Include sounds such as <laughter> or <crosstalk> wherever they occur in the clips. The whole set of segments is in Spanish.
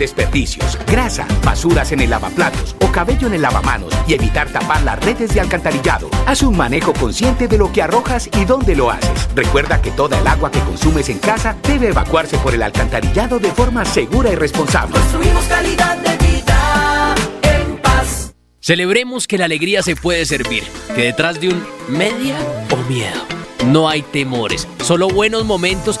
desperdicios, grasa, basuras en el lavaplatos o cabello en el lavamanos y evitar tapar las redes de alcantarillado. Haz un manejo consciente de lo que arrojas y dónde lo haces. Recuerda que toda el agua que consumes en casa debe evacuarse por el alcantarillado de forma segura y responsable. Construimos calidad de vida en paz. Celebremos que la alegría se puede servir, que detrás de un media o miedo no hay temores, solo buenos momentos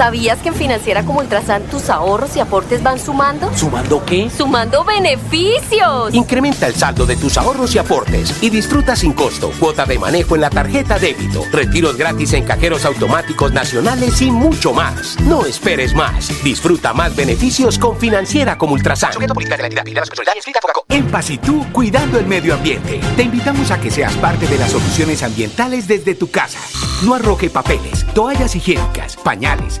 ¿Sabías que en Financiera como Ultrasan tus ahorros y aportes van sumando? ¿Sumando qué? ¡Sumando beneficios! Incrementa el saldo de tus ahorros y aportes y disfruta sin costo cuota de manejo en la tarjeta débito, retiros gratis en cajeros automáticos nacionales y mucho más. No esperes más. Disfruta más beneficios con Financiera como Ultrasan. En Paz y tú, cuidando el medio ambiente. Te invitamos a que seas parte de las soluciones ambientales desde tu casa. No arroje papeles, toallas higiénicas, pañales,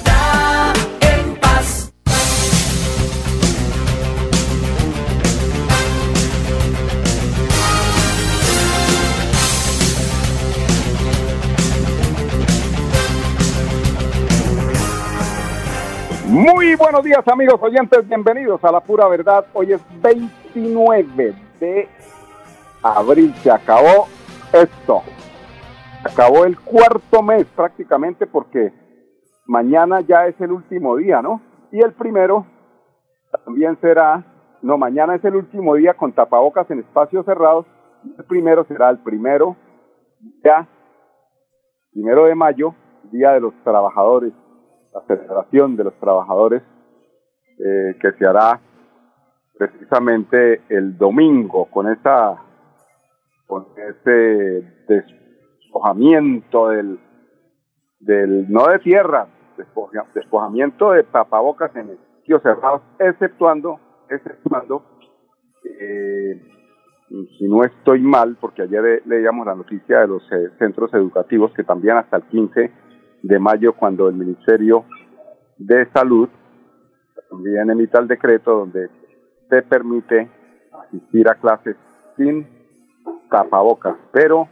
Muy buenos días amigos oyentes, bienvenidos a la pura verdad. Hoy es 29 de abril, se acabó esto. Acabó el cuarto mes prácticamente porque mañana ya es el último día, ¿no? Y el primero también será no, mañana es el último día con tapabocas en espacios cerrados. El primero será el primero, ya, primero de mayo, Día de los Trabajadores, la celebración de los trabajadores, eh, que se hará precisamente el domingo con esa con ese despojamiento del del no de tierra despoja- despojamiento de tapabocas en sitios cerrados exceptuando exceptuando eh, si no estoy mal porque ayer leíamos la noticia de los eh, centros educativos que también hasta el 15 de mayo cuando el Ministerio de Salud también emita el decreto donde se permite asistir a clases sin tapabocas, pero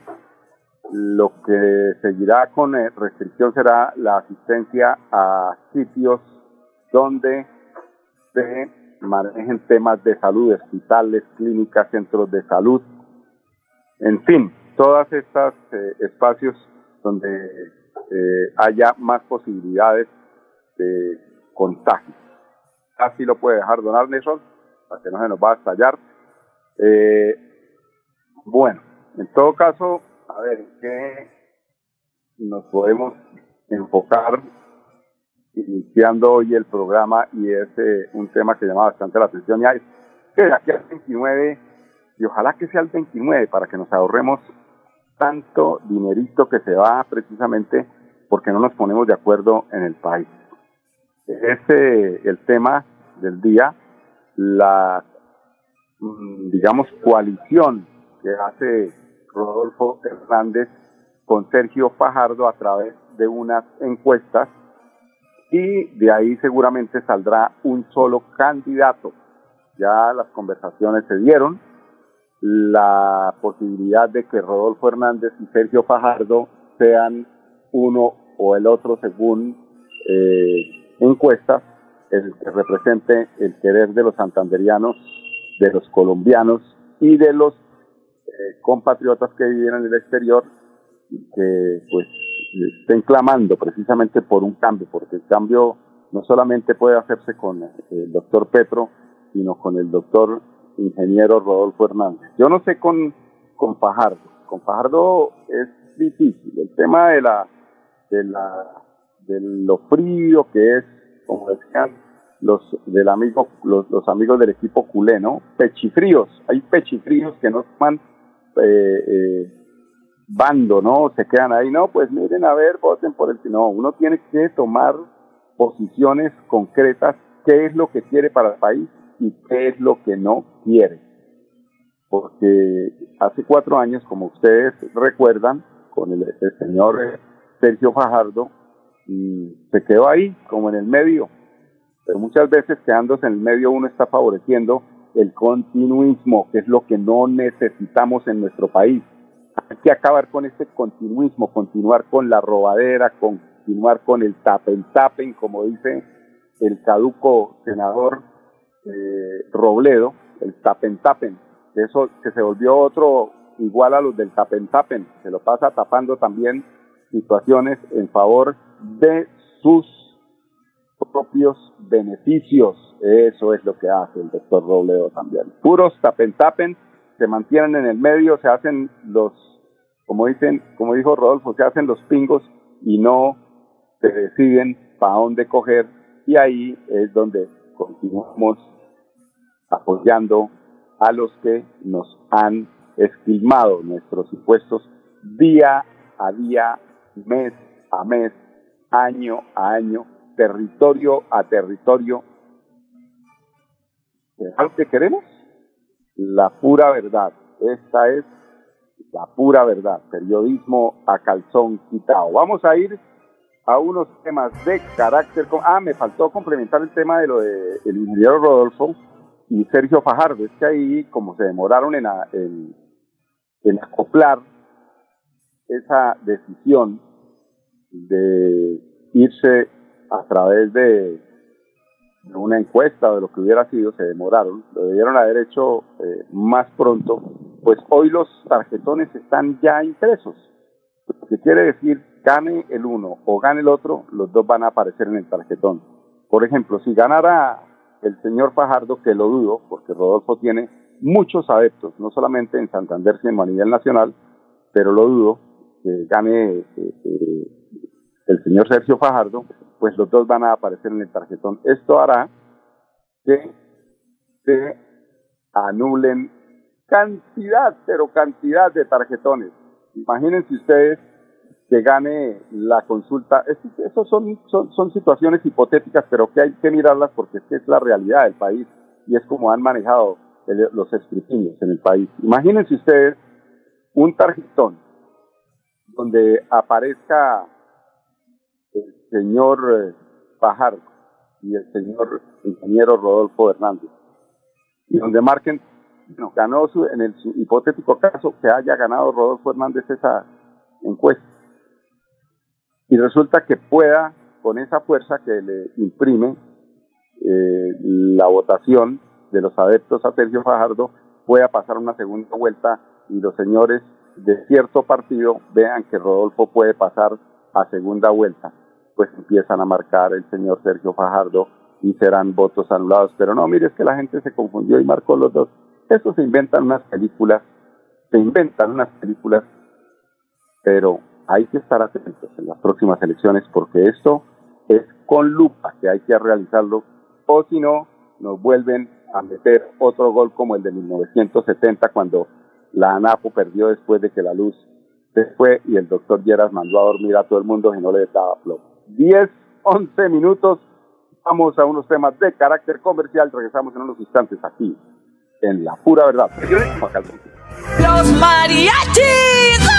lo que seguirá con eh, restricción será la asistencia a sitios donde se manejen temas de salud, hospitales, clínicas, centros de salud, en fin, todas estas eh, espacios donde eh, haya más posibilidades de contagio. Así lo puede dejar don Arneson, para que no se nos va a estallar. Eh, bueno, en todo caso, a ver, ¿en qué nos podemos enfocar iniciando hoy el programa? Y es eh, un tema que llama bastante la atención, y es que de aquí al 29, y ojalá que sea el 29, para que nos ahorremos tanto dinerito que se va precisamente porque no nos ponemos de acuerdo en el país. Es eh, el tema del día, la, mm, digamos, coalición que hace Rodolfo Hernández con Sergio Fajardo a través de unas encuestas y de ahí seguramente saldrá un solo candidato. Ya las conversaciones se dieron, la posibilidad de que Rodolfo Hernández y Sergio Fajardo sean uno o el otro según eh, encuestas, el que represente el querer de los santanderianos, de los colombianos y de los eh, compatriotas que viven en el exterior que pues estén clamando precisamente por un cambio, porque el cambio no solamente puede hacerse con el doctor Petro, sino con el doctor ingeniero Rodolfo Hernández. Yo no sé con, con Fajardo, con Fajardo es difícil, el tema de la, de la, de lo frío que es, como decían los del amigo, los, los amigos del equipo culé, ¿no? Pechifríos, hay pechifríos que no toman eh, eh, bando, ¿no? Se quedan ahí, no, pues miren, a ver, voten por el... No, uno tiene que tomar posiciones concretas, qué es lo que quiere para el país y qué es lo que no quiere. Porque hace cuatro años, como ustedes recuerdan, con el, señor Sergio Fajardo, y se quedó ahí, como en el medio. Pero muchas veces quedándose en el medio uno está favoreciendo el continuismo, que es lo que no necesitamos en nuestro país. Hay que acabar con este continuismo, continuar con la robadera, continuar con el tapen tapen, como dice el caduco senador eh, Robledo, el tapen tapen, eso que se volvió otro igual a los del tapen tapen, se lo pasa tapando también situaciones en favor de sus propios beneficios. Eso es lo que hace el doctor Robledo también. Puros tapen tapen, se mantienen en el medio, se hacen los, como dicen, como dijo Rodolfo, se hacen los pingos y no se deciden para dónde coger y ahí es donde continuamos apoyando a los que nos han esquilmado nuestros impuestos día a día, mes a mes, año a año, territorio a territorio. ¿Es algo que queremos? La pura verdad. Esta es la pura verdad. Periodismo a calzón quitado. Vamos a ir a unos temas de carácter. Ah, me faltó complementar el tema de lo de el ingeniero Rodolfo y Sergio Fajardo. Es que ahí, como se demoraron en, a- en, en acoplar esa decisión de irse a través de, una encuesta o de lo que hubiera sido, se demoraron, lo debieron haber hecho eh, más pronto, pues hoy los tarjetones están ya impresos. Lo que quiere decir, gane el uno o gane el otro, los dos van a aparecer en el tarjetón. Por ejemplo, si ganara el señor Fajardo, que lo dudo, porque Rodolfo tiene muchos adeptos, no solamente en Santander, sino a nivel nacional, pero lo dudo que gane eh, eh, el señor Sergio Fajardo, pues los dos van a aparecer en el tarjetón. Esto hará que se anulen cantidad, pero cantidad de tarjetones. Imagínense ustedes que gane la consulta. Esas son, son, son situaciones hipotéticas, pero que hay que mirarlas porque es, es la realidad del país y es como han manejado los escrutinios en el país. Imagínense ustedes un tarjetón donde aparezca el señor Bajar eh, y el señor ingeniero Rodolfo Hernández, y donde marquen, bueno, ganó su, en el hipotético caso que haya ganado Rodolfo Hernández esa encuesta. Y resulta que pueda, con esa fuerza que le imprime eh, la votación de los adeptos a Sergio Fajardo, pueda pasar una segunda vuelta y los señores de cierto partido vean que Rodolfo puede pasar a segunda vuelta, pues empiezan a marcar el señor Sergio Fajardo y serán votos anulados. Pero no, mire, es que la gente se confundió y marcó los dos. Eso se inventan unas películas, se inventan unas películas, pero hay que estar atentos en las próximas elecciones porque esto es con lupa que hay que realizarlo o si no nos vuelven a meter otro gol como el de 1970 cuando la ANAPO perdió después de que la luz se fue y el doctor Lleras mandó a dormir a todo el mundo y no le daba flow. 10, 11 minutos, vamos a unos temas de carácter comercial, regresamos en unos instantes aquí en La Pura Verdad. Los mariachis.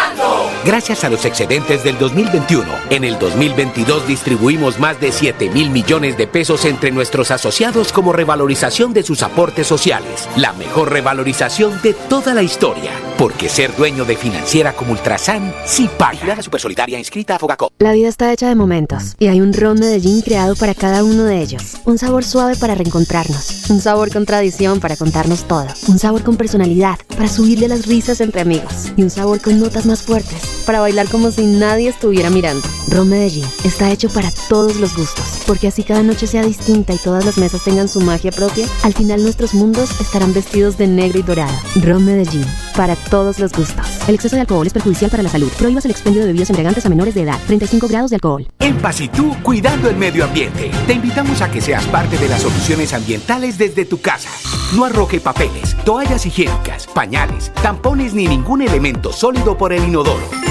Gracias a los excedentes del 2021, en el 2022 distribuimos más de 7 mil millones de pesos entre nuestros asociados como revalorización de sus aportes sociales. La mejor revalorización de toda la historia. Porque ser dueño de financiera como Ultrasan sí paga. La Supersolidaria inscrita a Fogacop. La vida está hecha de momentos y hay un ron Medellín creado para cada uno de ellos. Un sabor suave para reencontrarnos, un sabor con tradición para contarnos todo, un sabor con personalidad para subirle las risas entre amigos y un sabor con notas más fuertes para bailar como si nadie estuviera mirando. Ron Medellín está hecho para todos los gustos, porque así cada noche sea distinta y todas las mesas tengan su magia propia, al final nuestros mundos estarán vestidos de negro y dorado. Ron Medellín, para todos los gustos. El exceso de alcohol es perjudicial para la salud. Prohíbas el expendio de bebidas embriagantes a menores de edad. 35 grados de alcohol. En Pasitú, cuidando el medio ambiente. Te invitamos a que seas parte de las soluciones ambientales desde tu casa. No arroje papeles, toallas higiénicas, pañales, tampones ni ningún elemento sólido por el inodoro.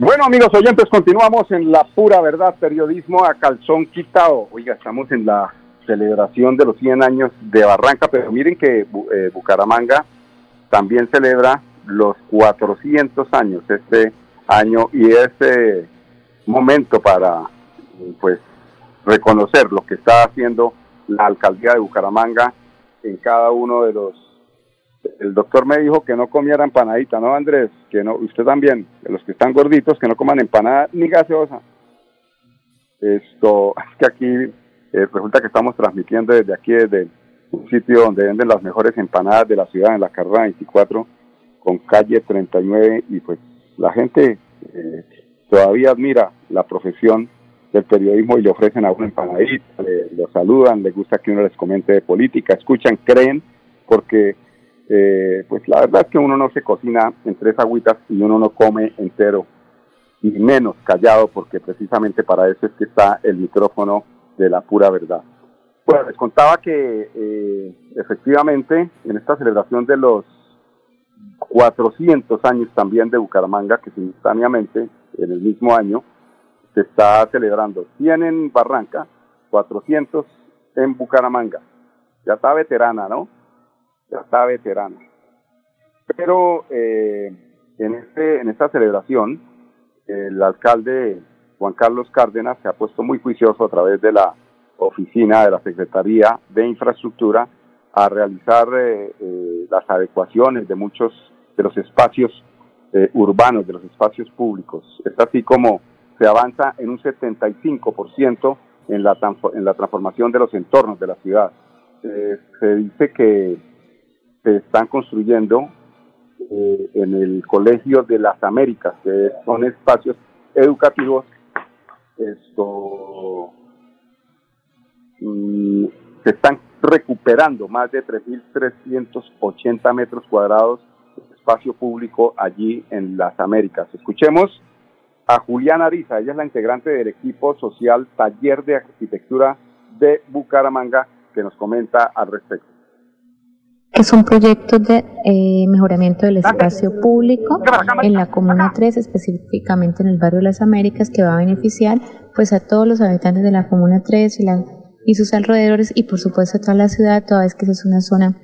Bueno, amigos oyentes, continuamos en la pura verdad, periodismo a calzón quitado. Oiga, estamos en la celebración de los 100 años de Barranca, pero miren que eh, Bucaramanga también celebra los 400 años este año y es eh, momento para pues reconocer lo que está haciendo la alcaldía de Bucaramanga en cada uno de los el doctor me dijo que no comiera empanadita, ¿no, Andrés? Que no, usted también, los que están gorditos, que no coman empanada ni gaseosa. Esto, <laughs> es que aquí eh, resulta que estamos transmitiendo desde aquí, desde un sitio donde venden las mejores empanadas de la ciudad, en la carrera 24, con calle 39, y pues la gente eh, todavía admira la profesión del periodismo y le ofrecen a una empanadita, le, lo saludan, les gusta que uno les comente de política, escuchan, creen, porque eh, pues la verdad es que uno no se cocina en tres agüitas y uno no come entero y menos callado, porque precisamente para eso es que está el micrófono de la pura verdad. Bueno, les contaba que eh, efectivamente en esta celebración de los 400 años también de Bucaramanga, que simultáneamente en el mismo año se está celebrando 100 en Barranca, 400 en Bucaramanga. Ya está veterana, ¿no? Ya está veterana. Pero eh, en, este, en esta celebración, el alcalde Juan Carlos Cárdenas se ha puesto muy juicioso a través de la oficina de la Secretaría de Infraestructura a realizar eh, eh, las adecuaciones de muchos de los espacios eh, urbanos, de los espacios públicos. Es así como se avanza en un 75% en la, en la transformación de los entornos de la ciudad. se dice que se están construyendo en el Colegio de las Américas, que son espacios educativos esto mm, se están recuperando más de 3.380 metros cuadrados de espacio público allí en las Américas. Escuchemos a Juliana Ariza, ella es la integrante del equipo social Taller de Arquitectura de Bucaramanga, que nos comenta al respecto que son proyectos de eh, mejoramiento del espacio público en la Comuna 3, específicamente en el barrio las Américas, que va a beneficiar pues a todos los habitantes de la Comuna 3 y, la, y sus alrededores y por supuesto a toda la ciudad, toda vez que esa es una zona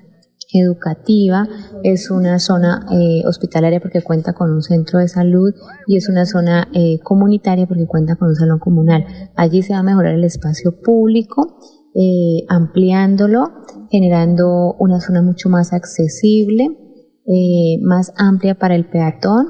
educativa, es una zona eh, hospitalaria porque cuenta con un centro de salud y es una zona eh, comunitaria porque cuenta con un salón comunal. Allí se va a mejorar el espacio público eh, ampliándolo, generando una zona mucho más accesible, eh, más amplia para el peatón,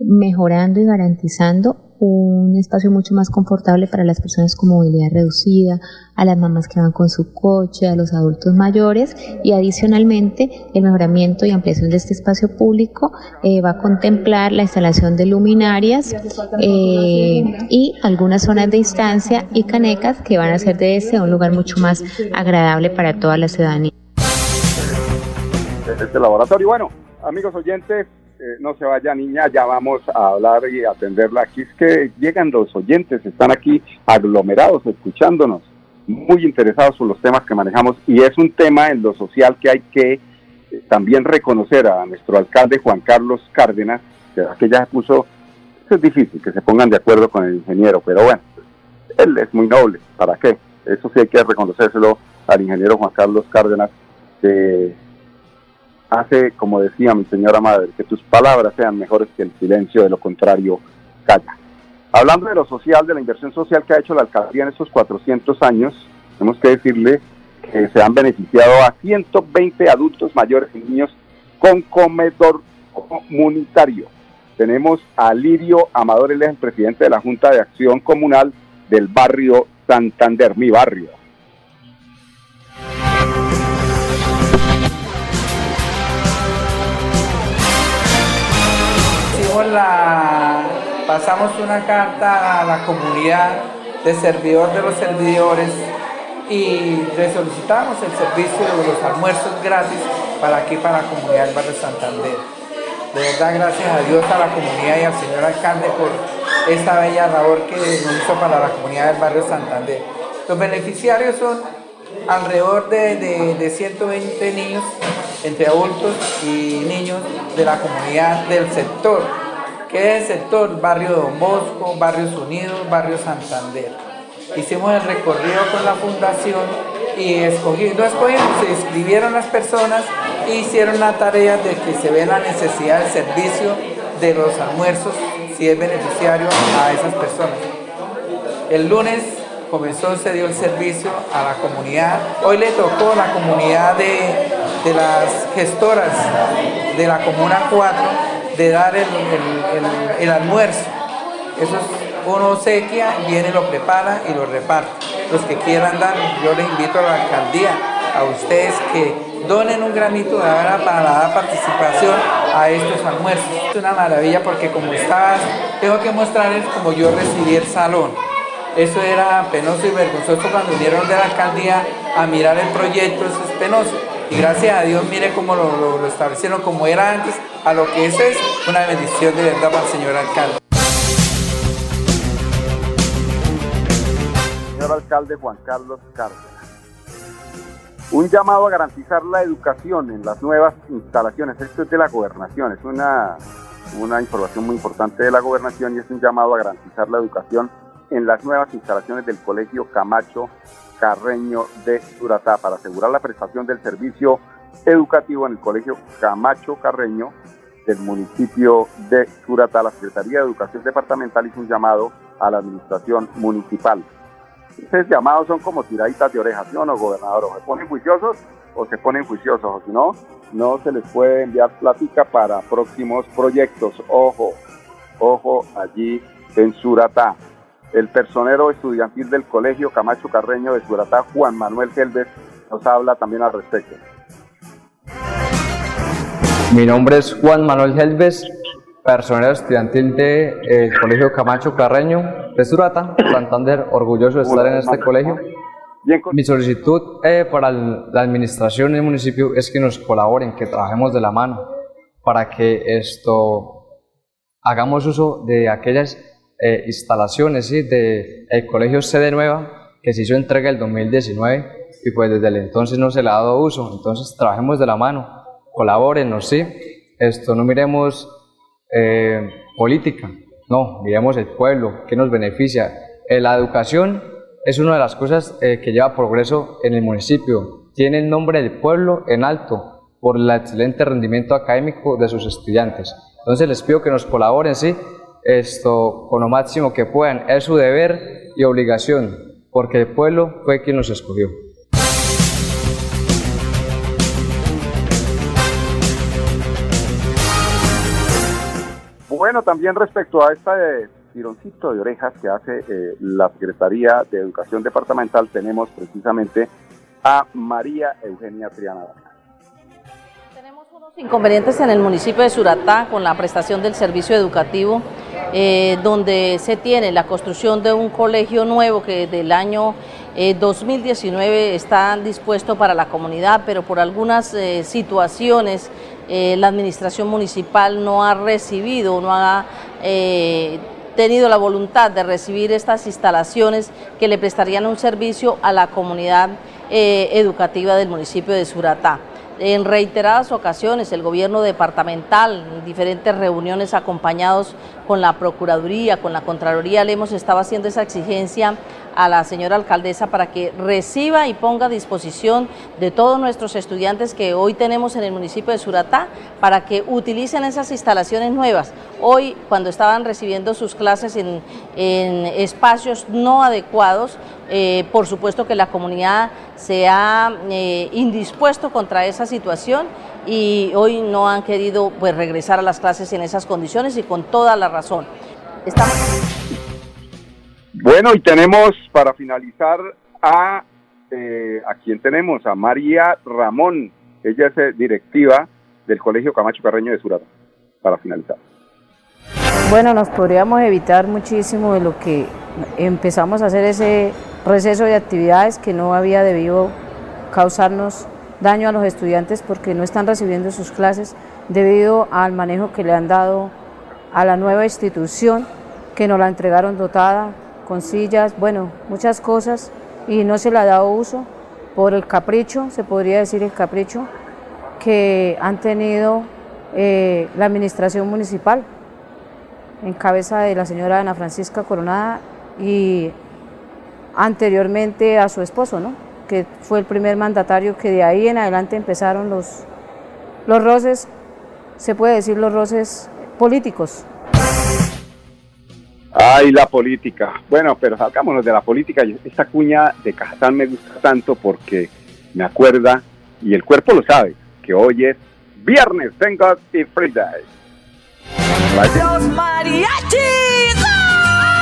mejorando y garantizando un espacio mucho más confortable para las personas con movilidad reducida, a las mamás que van con su coche, a los adultos mayores y adicionalmente el mejoramiento y ampliación de este espacio público eh, va a contemplar la instalación de luminarias eh, y algunas zonas de instancia y canecas que van a hacer de este un lugar mucho más agradable para toda la ciudadanía. Este laboratorio, bueno, amigos oyentes, eh, no se vaya niña, ya vamos a hablar y atenderla. Aquí es que llegan los oyentes, están aquí aglomerados escuchándonos, muy interesados por los temas que manejamos y es un tema en lo social que hay que eh, también reconocer a nuestro alcalde Juan Carlos Cárdenas, que, ya puso, es difícil que se pongan de acuerdo con el ingeniero, pero bueno, él es muy noble, ¿para qué? Eso sí hay que reconocérselo al ingeniero Juan Carlos Cárdenas, hace, como decía mi señora madre, que tus palabras sean mejores que el silencio, de lo contrario, calla. Hablando de lo social, de la inversión social que ha hecho la alcaldía en estos 400 años, tenemos que decirle que se han beneficiado a 120 adultos mayores y niños con comedor comunitario. Tenemos a Lirio Amador, él es el presidente de la Junta de Acción Comunal del barrio Santander, mi barrio. Pasamos una carta a la comunidad de servidor de los servidores y le solicitamos el servicio de los almuerzos gratis para aquí, para la comunidad del barrio Santander. De verdad, gracias a Dios, a la comunidad y al señor alcalde por esta bella labor que nos hizo para la comunidad del barrio Santander. Los beneficiarios son alrededor de, de, de 120 niños, entre adultos y niños de la comunidad del sector que es el sector Barrio Don Bosco, Barrios Unidos, Barrio Santander. Hicimos el recorrido con la fundación y escogí, no escogimos, se inscribieron las personas e hicieron la tarea de que se vea la necesidad del servicio de los almuerzos, si es beneficiario a esas personas. El lunes comenzó, se dio el servicio a la comunidad. Hoy le tocó a la comunidad de, de las gestoras de la Comuna 4 de dar el, almuerzo. Eso es, uno sequia, viene, lo prepara y lo reparte. Los que quieran dar, yo les invito a la alcaldía, a ustedes que donen un granito de arena para la participación a estos almuerzos. Es una maravilla porque como estabas, tengo que mostrarles como yo recibí el salón. Eso era penoso y vergonzoso cuando vinieron de la alcaldía a mirar el proyecto, eso es penoso. Y gracias a Dios, mire cómo lo, lo, establecieron como era antes, a lo que eso es una bendición de verdad para el señor alcalde. Señor alcalde Juan Carlos Cárdenas un llamado a garantizar la educación en las nuevas instalaciones. Esto es de la gobernación, es una, una información muy importante de la gobernación y es un llamado a garantizar la educación en las nuevas instalaciones del Colegio Camacho Carreño de Suratá para asegurar la prestación del servicio educativo en el Colegio Camacho Carreño del municipio de Suratá. La Secretaría de Educación Departamental hizo un llamado a la administración municipal. Esos llamados son como tiraditas de orejas, ¿no, gobernador? O se ponen juiciosos o se ponen juiciosos, o si no, no se les puede enviar plática para próximos proyectos. Ojo, ojo allí en Suratá. El personero estudiantil del Colegio Camacho Carreño de Suratá, Juan Manuel Gelbes, nos habla también al respecto. Mi nombre es Juan Manuel Gelbes, personero estudiantil del de, Colegio Camacho Carreño de Surata, Santander, orgulloso de estar en este colegio. Mi solicitud eh, para la administración del municipio es que nos colaboren, que trabajemos de la mano para que esto hagamos uso de aquellas eh, instalaciones ¿sí? del el colegio sede nueva que se hizo entrega el 2019 y pues desde el entonces no se le ha dado uso, entonces trabajemos de la mano, colaborenos, ¿sí? Esto no miremos eh, política, no, miremos el pueblo, que nos beneficia. Eh, la educación es una de las cosas eh, que lleva progreso en el municipio. Tiene el nombre del pueblo en alto por el excelente rendimiento académico de sus estudiantes. Entonces les pido que nos colaboren, sí, esto con lo máximo que puedan. Es su deber y obligación, porque el pueblo fue quien nos escogió. Bueno, también respecto a este tironcito de orejas que hace eh, la Secretaría de Educación Departamental, tenemos precisamente a María Eugenia Triana. Tenemos unos inconvenientes en el municipio de Suratá con la prestación del servicio educativo, eh, donde se tiene la construcción de un colegio nuevo que del año 2019 está dispuesto para la comunidad, pero por algunas eh, situaciones eh, la administración municipal no ha recibido, no ha tenido la voluntad de recibir estas instalaciones que le prestarían un servicio a la comunidad educativa del municipio de Suratá. En reiteradas ocasiones el gobierno departamental, en diferentes reuniones acompañados con la Procuraduría, con la Contraloría, le hemos estado haciendo esa exigencia a la señora alcaldesa para que reciba y ponga a disposición de todos nuestros estudiantes que hoy tenemos en el municipio de Suratá para que utilicen esas instalaciones nuevas. Hoy, cuando estaban recibiendo sus clases en, espacios no adecuados, eh, por supuesto que la comunidad se ha eh, indispuesto contra esa situación y hoy no han querido pues, regresar a las clases en esas condiciones y con toda la razón. Bueno, y tenemos para finalizar a, eh, a quien tenemos, a María Ramón. Ella es eh, directiva del Colegio Camacho Carreño de Surata, para finalizar. Bueno, nos podríamos evitar muchísimo de lo que empezamos a hacer ese receso de actividades que no había debido causarnos daño a los estudiantes porque no están recibiendo sus clases debido al manejo que le han dado a la nueva institución que nos la entregaron dotada con sillas, bueno, muchas cosas y no se le ha dado uso por el capricho, se podría decir el capricho, que han tenido eh, la administración municipal en cabeza de la señora Ana Francisca Coronada y anteriormente a su esposo, ¿no? que fue el primer mandatario que de ahí en adelante empezaron los, los roces, se puede decir los roces políticos. Ay, la política. Bueno, pero salgámonos de la política. Esta cuña de Cajatán me gusta tanto porque me acuerda, y el cuerpo lo sabe, que hoy es viernes, thank God y Friday. Los mariachis.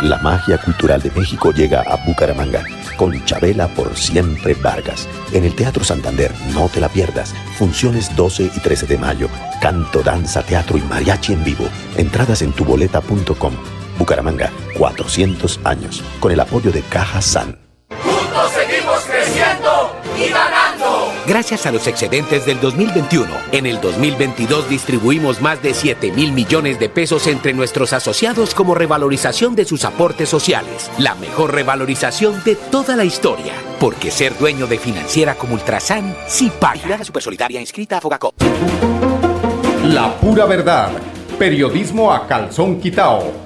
La magia cultural de México llega a Bucaramanga con Chabela por siempre Vargas. En el Teatro Santander, no te la pierdas. Funciones 12 y 13 de mayo. Canto, danza, teatro y mariachi en vivo. Entradas en tuboleta.com. Bucaramanga, 400 años, con el apoyo de Caja San. Juntos seguimos creciendo y ganando. Gracias a los excedentes del 2021, en el 2022 distribuimos más de 7 mil millones de pesos entre nuestros asociados como revalorización de sus aportes sociales. La mejor revalorización de toda la historia. Porque ser dueño de financiera como Ultrasan sí paga. super solidaria inscrita a Fogacop. La pura verdad. Periodismo a calzón quitao.